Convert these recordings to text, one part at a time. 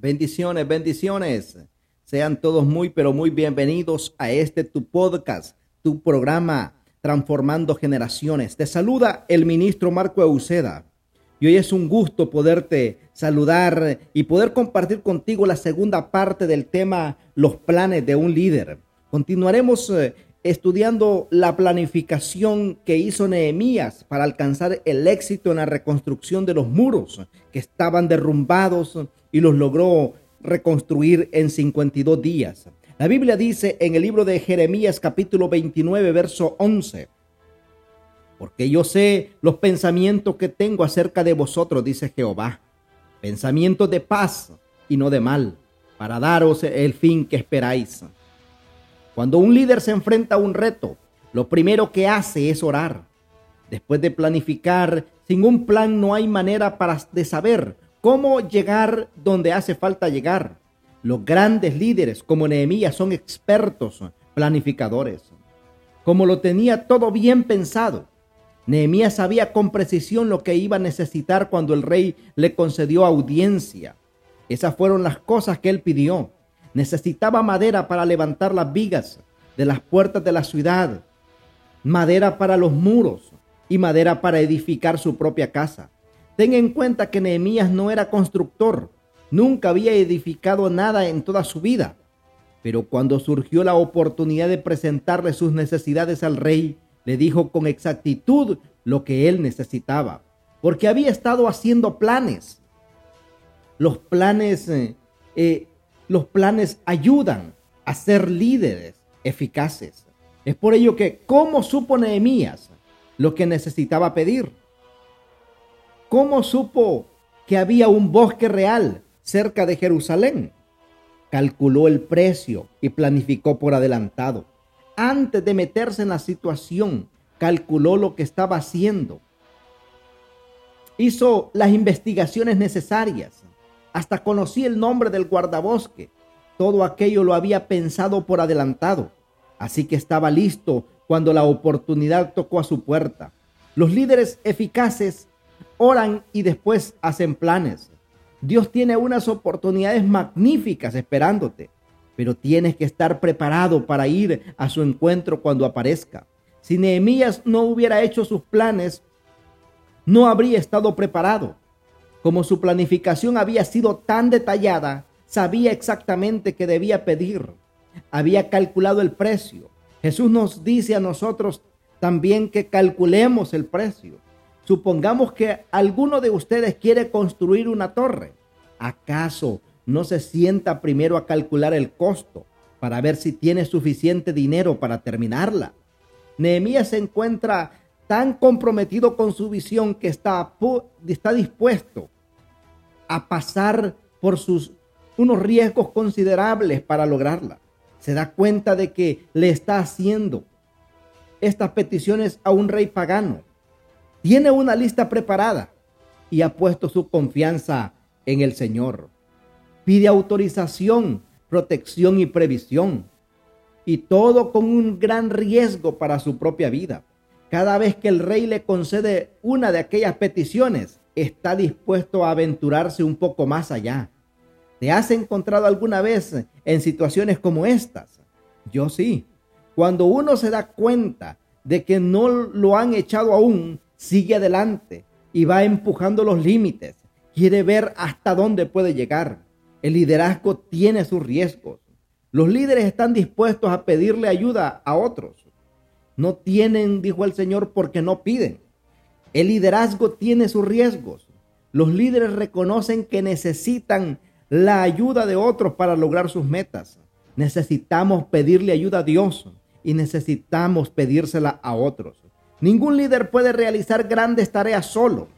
Bendiciones, bendiciones. Sean todos muy, pero muy bienvenidos a este tu podcast, tu programa Transformando Generaciones. Te saluda el ministro Marco Euseda. Y hoy es un gusto poderte saludar y poder compartir contigo la segunda parte del tema Los planes de un líder. Continuaremos eh, estudiando la planificación que hizo Nehemías para alcanzar el éxito en la reconstrucción de los muros que estaban derrumbados y los logró reconstruir en 52 días. La Biblia dice en el libro de Jeremías capítulo 29 verso 11, porque yo sé los pensamientos que tengo acerca de vosotros, dice Jehová, pensamientos de paz y no de mal, para daros el fin que esperáis. Cuando un líder se enfrenta a un reto, lo primero que hace es orar. Después de planificar, sin un plan no hay manera para de saber cómo llegar donde hace falta llegar. Los grandes líderes como Nehemías son expertos planificadores. Como lo tenía todo bien pensado, Nehemías sabía con precisión lo que iba a necesitar cuando el rey le concedió audiencia. Esas fueron las cosas que él pidió. Necesitaba madera para levantar las vigas de las puertas de la ciudad, madera para los muros y madera para edificar su propia casa. Ten en cuenta que Nehemías no era constructor, nunca había edificado nada en toda su vida. Pero cuando surgió la oportunidad de presentarle sus necesidades al rey, le dijo con exactitud lo que él necesitaba, porque había estado haciendo planes. Los planes eh, eh, los planes ayudan a ser líderes eficaces. Es por ello que, ¿cómo supo Nehemías lo que necesitaba pedir? ¿Cómo supo que había un bosque real cerca de Jerusalén? Calculó el precio y planificó por adelantado. Antes de meterse en la situación, calculó lo que estaba haciendo. Hizo las investigaciones necesarias hasta conocí el nombre del guardabosque. Todo aquello lo había pensado por adelantado. Así que estaba listo cuando la oportunidad tocó a su puerta. Los líderes eficaces oran y después hacen planes. Dios tiene unas oportunidades magníficas esperándote, pero tienes que estar preparado para ir a su encuentro cuando aparezca. Si Nehemías no hubiera hecho sus planes, no habría estado preparado. Como su planificación había sido tan detallada, sabía exactamente qué debía pedir. Había calculado el precio. Jesús nos dice a nosotros también que calculemos el precio. Supongamos que alguno de ustedes quiere construir una torre. ¿Acaso no se sienta primero a calcular el costo para ver si tiene suficiente dinero para terminarla? Nehemías se encuentra tan comprometido con su visión que está, está dispuesto a pasar por sus unos riesgos considerables para lograrla. Se da cuenta de que le está haciendo estas peticiones a un rey pagano. Tiene una lista preparada y ha puesto su confianza en el Señor. Pide autorización, protección y previsión. Y todo con un gran riesgo para su propia vida. Cada vez que el rey le concede una de aquellas peticiones, está dispuesto a aventurarse un poco más allá. ¿Te has encontrado alguna vez en situaciones como estas? Yo sí. Cuando uno se da cuenta de que no lo han echado aún, sigue adelante y va empujando los límites. Quiere ver hasta dónde puede llegar. El liderazgo tiene sus riesgos. Los líderes están dispuestos a pedirle ayuda a otros. No tienen, dijo el Señor, porque no piden. El liderazgo tiene sus riesgos. Los líderes reconocen que necesitan la ayuda de otros para lograr sus metas. Necesitamos pedirle ayuda a Dios y necesitamos pedírsela a otros. Ningún líder puede realizar grandes tareas solo.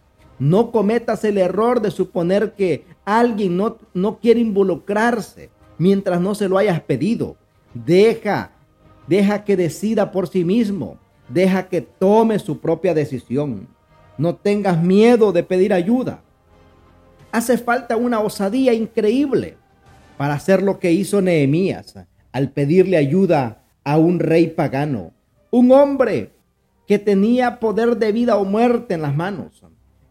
No cometas el error de suponer que alguien no, no quiere involucrarse mientras no se lo hayas pedido. Deja Deja que decida por sí mismo. Deja que tome su propia decisión. No tengas miedo de pedir ayuda. Hace falta una osadía increíble para hacer lo que hizo Nehemías al pedirle ayuda a un rey pagano. Un hombre que tenía poder de vida o muerte en las manos.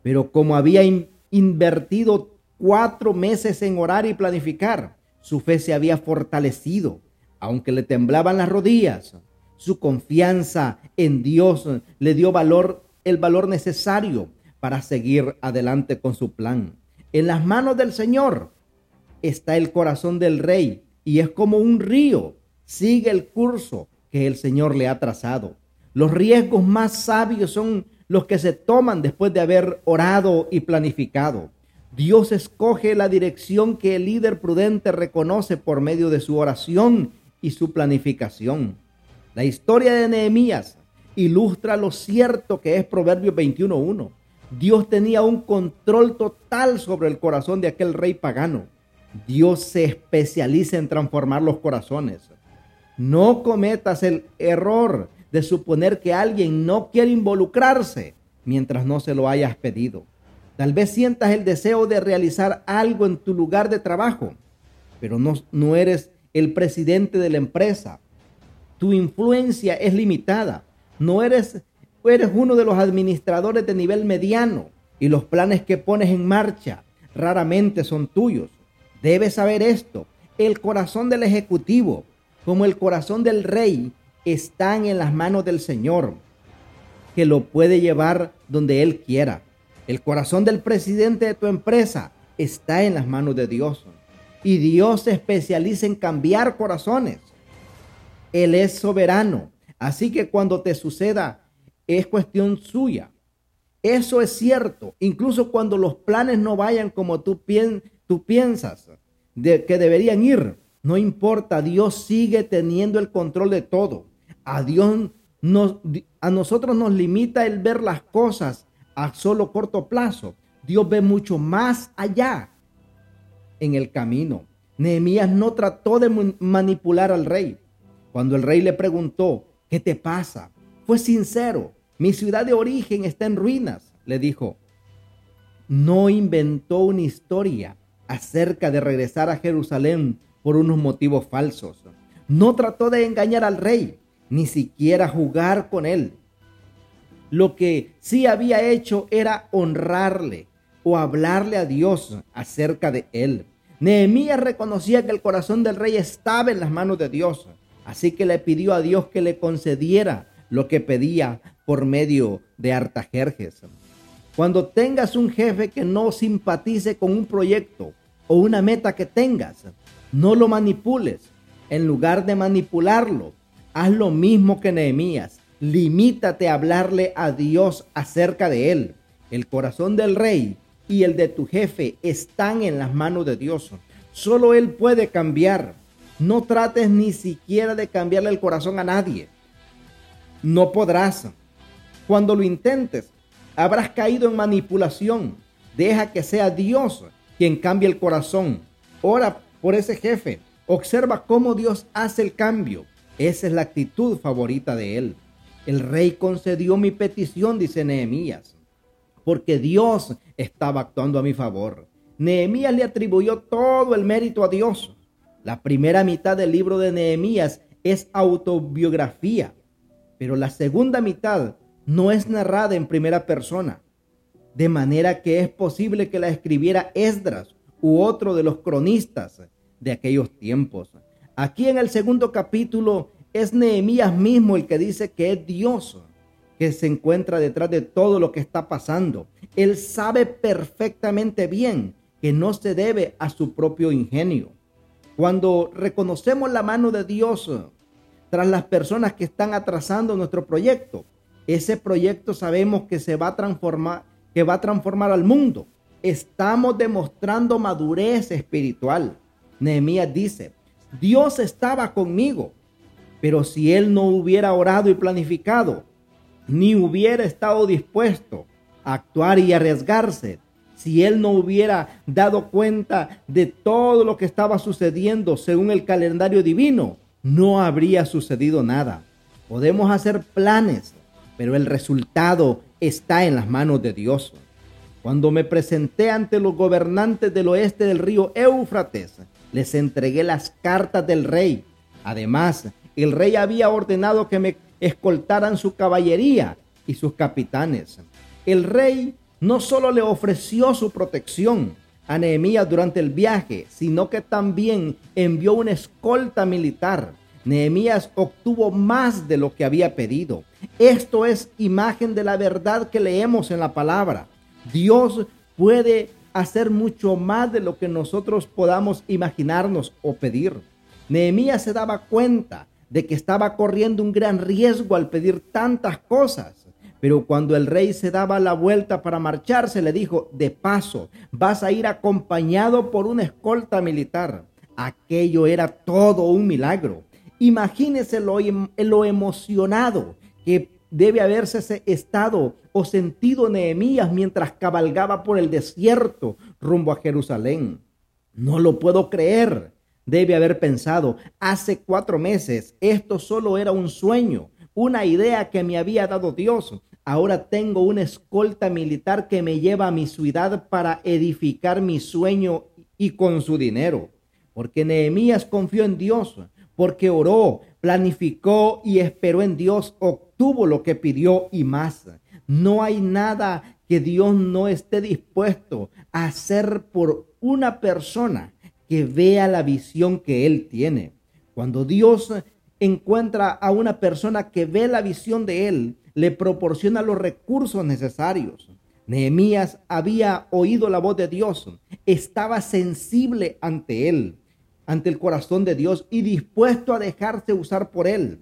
Pero como había invertido cuatro meses en orar y planificar. Su fe se había fortalecido, aunque le temblaban las rodillas. Su confianza en Dios le dio valor, el valor necesario para seguir adelante con su plan. En las manos del Señor está el corazón del rey y es como un río. Sigue el curso que el Señor le ha trazado. Los riesgos más sabios son los que se toman después de haber orado y planificado. Dios escoge la dirección que el líder prudente reconoce por medio de su oración y su planificación. La historia de Nehemías ilustra lo cierto que es Proverbios 21.1. Dios tenía un control total sobre el corazón de aquel rey pagano. Dios se especializa en transformar los corazones. No cometas el error de suponer que alguien no quiere involucrarse mientras no se lo hayas pedido. Tal vez sientas el deseo de realizar algo en tu lugar de trabajo, pero no, no eres el presidente de la empresa. Tu influencia es limitada. No eres, eres uno de los administradores de nivel mediano y los planes que pones en marcha raramente son tuyos. Debes saber esto. El corazón del ejecutivo, como el corazón del rey, están en las manos del Señor, que lo puede llevar donde Él quiera. El corazón del presidente de tu empresa está en las manos de Dios. Y Dios se especializa en cambiar corazones. Él es soberano. Así que cuando te suceda, es cuestión suya. Eso es cierto. Incluso cuando los planes no vayan como tú, piensas de que deberían ir. No importa, Dios sigue teniendo el control de todo. A Dios nos, a nosotros nos limita el ver las cosas a solo corto plazo. Dios ve mucho más allá en el camino. Nehemías no trató de manipular al rey. Cuando el rey le preguntó, ¿qué te pasa? Fue sincero. Mi ciudad de origen está en ruinas, le dijo. No inventó una historia acerca de regresar a Jerusalén por unos motivos falsos. No trató de engañar al rey, ni siquiera jugar con él. Lo que sí había hecho era honrarle o hablarle a Dios acerca de él. Nehemías reconocía que el corazón del rey estaba en las manos de Dios, así que le pidió a Dios que le concediera lo que pedía por medio de Artajerjes. Cuando tengas un jefe que no simpatice con un proyecto o una meta que tengas, no lo manipules. En lugar de manipularlo, haz lo mismo que Nehemías. Limítate a hablarle a Dios acerca de él. El corazón del rey y el de tu jefe están en las manos de Dios. Solo Él puede cambiar. No trates ni siquiera de cambiarle el corazón a nadie. No podrás. Cuando lo intentes, habrás caído en manipulación. Deja que sea Dios quien cambie el corazón. Ora por ese jefe. Observa cómo Dios hace el cambio. Esa es la actitud favorita de Él. El rey concedió mi petición, dice Nehemías porque Dios estaba actuando a mi favor. Nehemías le atribuyó todo el mérito a Dios. La primera mitad del libro de Nehemías es autobiografía, pero la segunda mitad no es narrada en primera persona, de manera que es posible que la escribiera Esdras u otro de los cronistas de aquellos tiempos. Aquí en el segundo capítulo es Nehemías mismo el que dice que es Dios que se encuentra detrás de todo lo que está pasando. Él sabe perfectamente bien que no se debe a su propio ingenio. Cuando reconocemos la mano de Dios tras las personas que están atrasando nuestro proyecto, ese proyecto sabemos que se va a transformar, que va a transformar al mundo. Estamos demostrando madurez espiritual. Nehemías dice, Dios estaba conmigo, pero si él no hubiera orado y planificado, ni hubiera estado dispuesto a actuar y arriesgarse si él no hubiera dado cuenta de todo lo que estaba sucediendo según el calendario divino, no habría sucedido nada. Podemos hacer planes, pero el resultado está en las manos de Dios. Cuando me presenté ante los gobernantes del oeste del río Éufrates, les entregué las cartas del rey. Además, el rey había ordenado que me escoltaran su caballería y sus capitanes. El rey no solo le ofreció su protección, a Nehemías durante el viaje, sino que también envió una escolta militar. Nehemías obtuvo más de lo que había pedido. Esto es imagen de la verdad que leemos en la palabra. Dios puede hacer mucho más de lo que nosotros podamos imaginarnos o pedir. Nehemías se daba cuenta de que estaba corriendo un gran riesgo al pedir tantas cosas. Pero cuando el rey se daba la vuelta para marcharse, le dijo, de paso, vas a ir acompañado por una escolta militar. Aquello era todo un milagro. Imagínese lo, em, lo emocionado que debe haberse estado o sentido Nehemías mientras cabalgaba por el desierto rumbo a Jerusalén. No lo puedo creer. Debe haber pensado, hace cuatro meses esto solo era un sueño, una idea que me había dado Dios. Ahora tengo una escolta militar que me lleva a mi ciudad para edificar mi sueño y con su dinero. Porque Nehemías confió en Dios, porque oró, planificó y esperó en Dios, obtuvo lo que pidió y más. No hay nada que Dios no esté dispuesto a hacer por una persona que vea la visión que Él tiene. Cuando Dios encuentra a una persona que ve la visión de Él, le proporciona los recursos necesarios. Nehemías había oído la voz de Dios, estaba sensible ante Él, ante el corazón de Dios y dispuesto a dejarse usar por Él.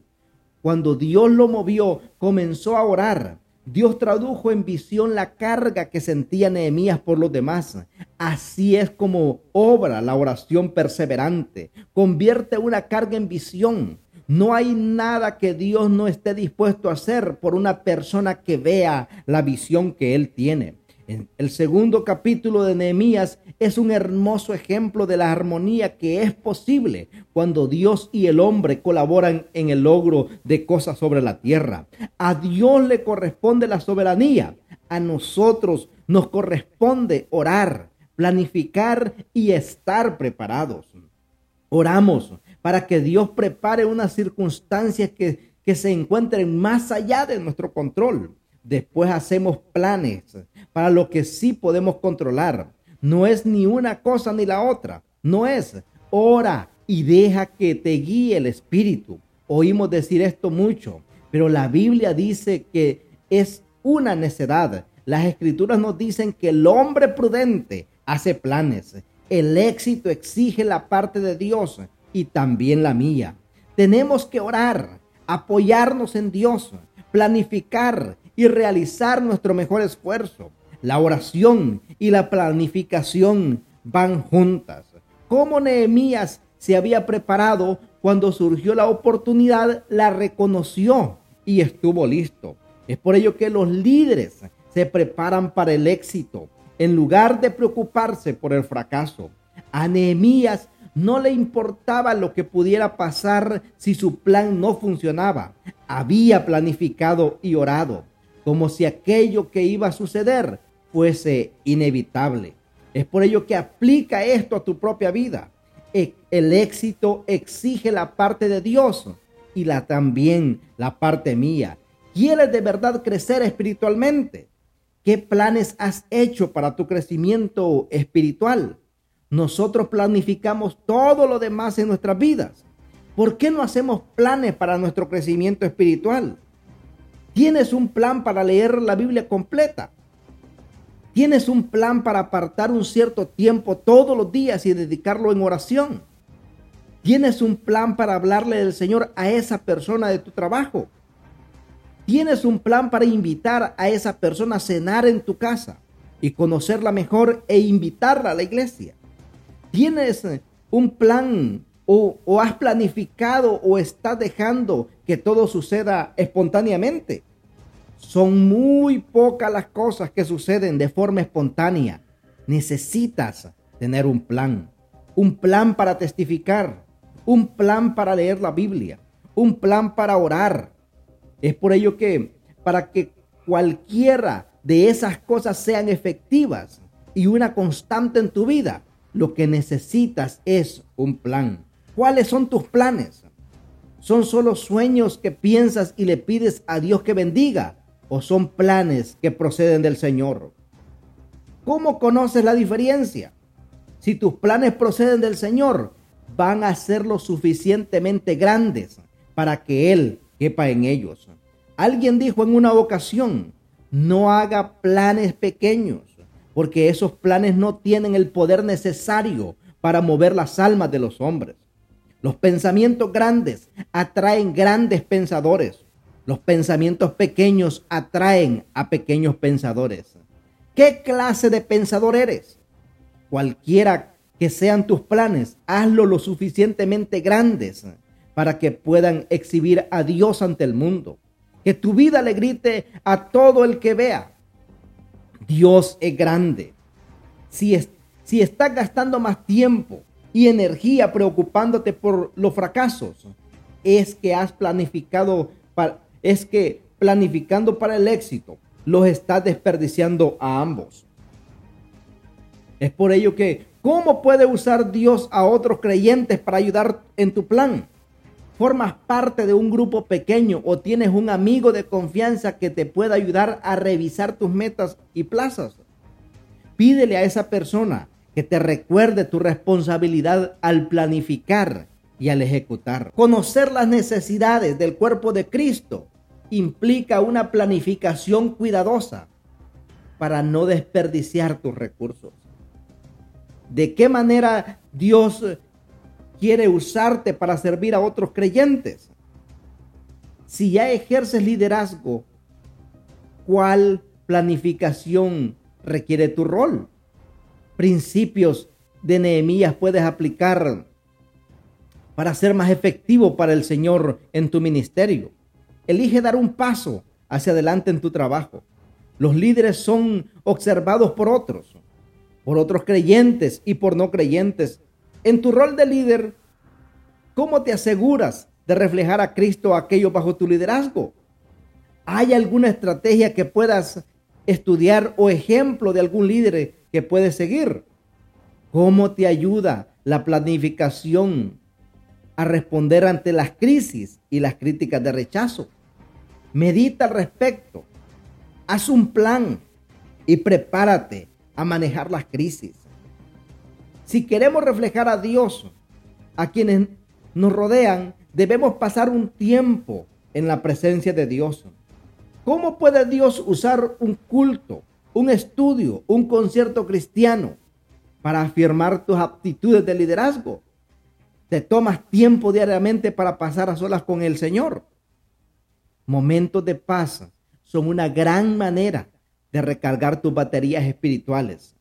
Cuando Dios lo movió, comenzó a orar. Dios tradujo en visión la carga que sentía Nehemías por los demás. Así es como obra la oración perseverante. Convierte una carga en visión. No hay nada que Dios no esté dispuesto a hacer por una persona que vea la visión que Él tiene. El segundo capítulo de Nehemías es un hermoso ejemplo de la armonía que es posible cuando Dios y el hombre colaboran en el logro de cosas sobre la tierra. A Dios le corresponde la soberanía, a nosotros nos corresponde orar, planificar y estar preparados. Oramos para que Dios prepare unas circunstancias que, que se encuentren más allá de nuestro control. Después hacemos planes para lo que sí podemos controlar. No es ni una cosa ni la otra. No es ora y deja que te guíe el Espíritu. Oímos decir esto mucho, pero la Biblia dice que es una necedad. Las escrituras nos dicen que el hombre prudente hace planes. El éxito exige la parte de Dios y también la mía. Tenemos que orar, apoyarnos en Dios, planificar y realizar nuestro mejor esfuerzo. La oración y la planificación van juntas. Como Nehemías se había preparado cuando surgió la oportunidad, la reconoció y estuvo listo. Es por ello que los líderes se preparan para el éxito en lugar de preocuparse por el fracaso. A Nehemías no le importaba lo que pudiera pasar si su plan no funcionaba. Había planificado y orado como si aquello que iba a suceder fuese inevitable. Es por ello que aplica esto a tu propia vida. E, el éxito exige la parte de Dios y la también la parte mía. ¿Quieres de verdad crecer espiritualmente? ¿Qué planes has hecho para tu crecimiento espiritual? Nosotros planificamos todo lo demás en nuestras vidas. ¿Por qué no hacemos planes para nuestro crecimiento espiritual? ¿Tienes un plan para leer la Biblia completa? ¿Tienes un plan para apartar un cierto tiempo todos los días y dedicarlo en oración? ¿Tienes un plan para hablarle del Señor a esa persona de tu trabajo? ¿Tienes un plan para invitar a esa persona a cenar en tu casa y conocerla mejor e invitarla a la iglesia? ¿Tienes un plan o, o has planificado o estás dejando que todo suceda espontáneamente. Son muy pocas las cosas que suceden de forma espontánea. Necesitas tener un plan. Un plan para testificar. Un plan para leer la Biblia. Un plan para orar. Es por ello que para que cualquiera de esas cosas sean efectivas y una constante en tu vida, lo que necesitas es un plan. ¿Cuáles son tus planes? ¿Son solo sueños que piensas y le pides a Dios que bendiga? ¿O son planes que proceden del Señor? ¿Cómo conoces la diferencia? Si tus planes proceden del Señor, van a ser lo suficientemente grandes para que Él quepa en ellos. Alguien dijo en una ocasión, no haga planes pequeños, porque esos planes no tienen el poder necesario para mover las almas de los hombres. Los pensamientos grandes atraen grandes pensadores. Los pensamientos pequeños atraen a pequeños pensadores. ¿Qué clase de pensador eres? Cualquiera que sean tus planes, hazlo lo suficientemente grandes para que puedan exhibir a Dios ante el mundo. Que tu vida le grite a todo el que vea. Dios es grande. Si, es, si estás gastando más tiempo y energía preocupándote por los fracasos, es que has planificado, para, es que planificando para el éxito, los estás desperdiciando a ambos. Es por ello que, ¿cómo puede usar Dios a otros creyentes para ayudar en tu plan? formas parte de un grupo pequeño o tienes un amigo de confianza que te pueda ayudar a revisar tus metas y plazas. Pídele a esa persona que te recuerde tu responsabilidad al planificar y al ejecutar. Conocer las necesidades del cuerpo de Cristo implica una planificación cuidadosa para no desperdiciar tus recursos. ¿De qué manera Dios quiere usarte para servir a otros creyentes. Si ya ejerces liderazgo, ¿cuál planificación requiere tu rol? Principios de Nehemías puedes aplicar para ser más efectivo para el Señor en tu ministerio. Elige dar un paso hacia adelante en tu trabajo. Los líderes son observados por otros, por otros creyentes y por no creyentes en tu rol de líder, ¿cómo te aseguras de reflejar a Cristo a aquellos bajo tu liderazgo? ¿Hay alguna estrategia que puedas estudiar o ejemplo de algún líder que puedes seguir? ¿Cómo te ayuda la planificación a responder ante las crisis y las críticas de rechazo? Medita al respecto. Haz un plan y prepárate a manejar las crisis. Si queremos reflejar a Dios a quienes nos rodean, debemos pasar un tiempo en la presencia de Dios. ¿Cómo puede Dios usar un culto, un estudio, un concierto cristiano para afirmar tus aptitudes de liderazgo? Te tomas tiempo diariamente para pasar a solas con el Señor. Momentos de paz son una gran manera de recargar tus baterías espirituales.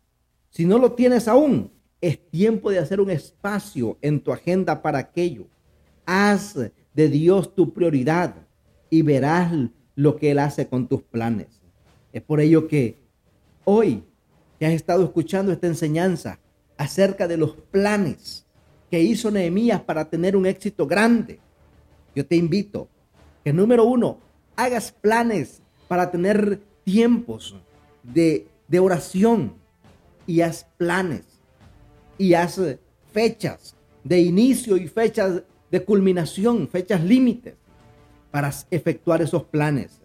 Si no lo tienes aún, es tiempo de hacer un espacio en tu agenda para aquello. Haz de Dios tu prioridad y verás lo que Él hace con tus planes. Es por ello que hoy que has estado escuchando esta enseñanza acerca de los planes que hizo Nehemías para tener un éxito grande, yo te invito que número uno, hagas planes para tener tiempos de, oración y haz planes y hace fechas de inicio y fechas de culminación, fechas límites para efectuar esos planes.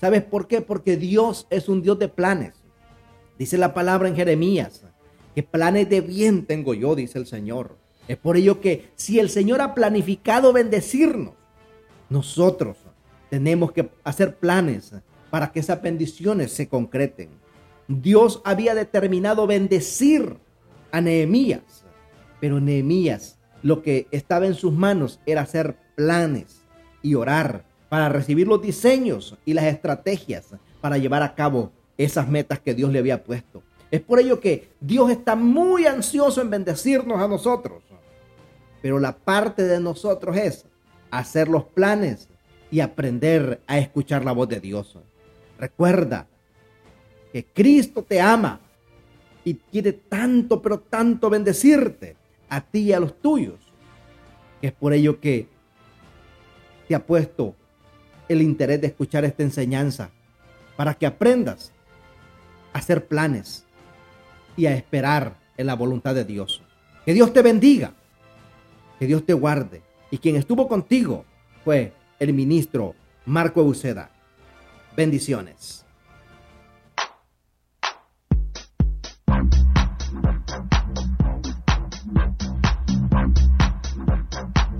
¿Sabes por qué? Porque Dios es un Dios de planes. Dice la palabra en Jeremías, que planes de bien tengo yo, dice el Señor. Es por ello que si el Señor ha planificado bendecirnos, nosotros tenemos que hacer planes para que esas bendiciones se concreten. Dios había determinado bendecir a Nehemías. Pero Nehemías lo que estaba en sus manos era hacer planes y orar para recibir los diseños y las estrategias para llevar a cabo esas metas que Dios le había puesto. Es por ello que Dios está muy ansioso en bendecirnos a nosotros. Pero la parte de nosotros es hacer los planes y aprender a escuchar la voz de Dios. Recuerda que Cristo te ama y quiere tanto, pero tanto bendecirte a ti y a los tuyos, es por ello que te ha puesto el interés de escuchar esta enseñanza, para que aprendas a hacer planes y a esperar en la voluntad de Dios. Que Dios te bendiga, que Dios te guarde. Y quien estuvo contigo fue el ministro Marco Euseda. Bendiciones.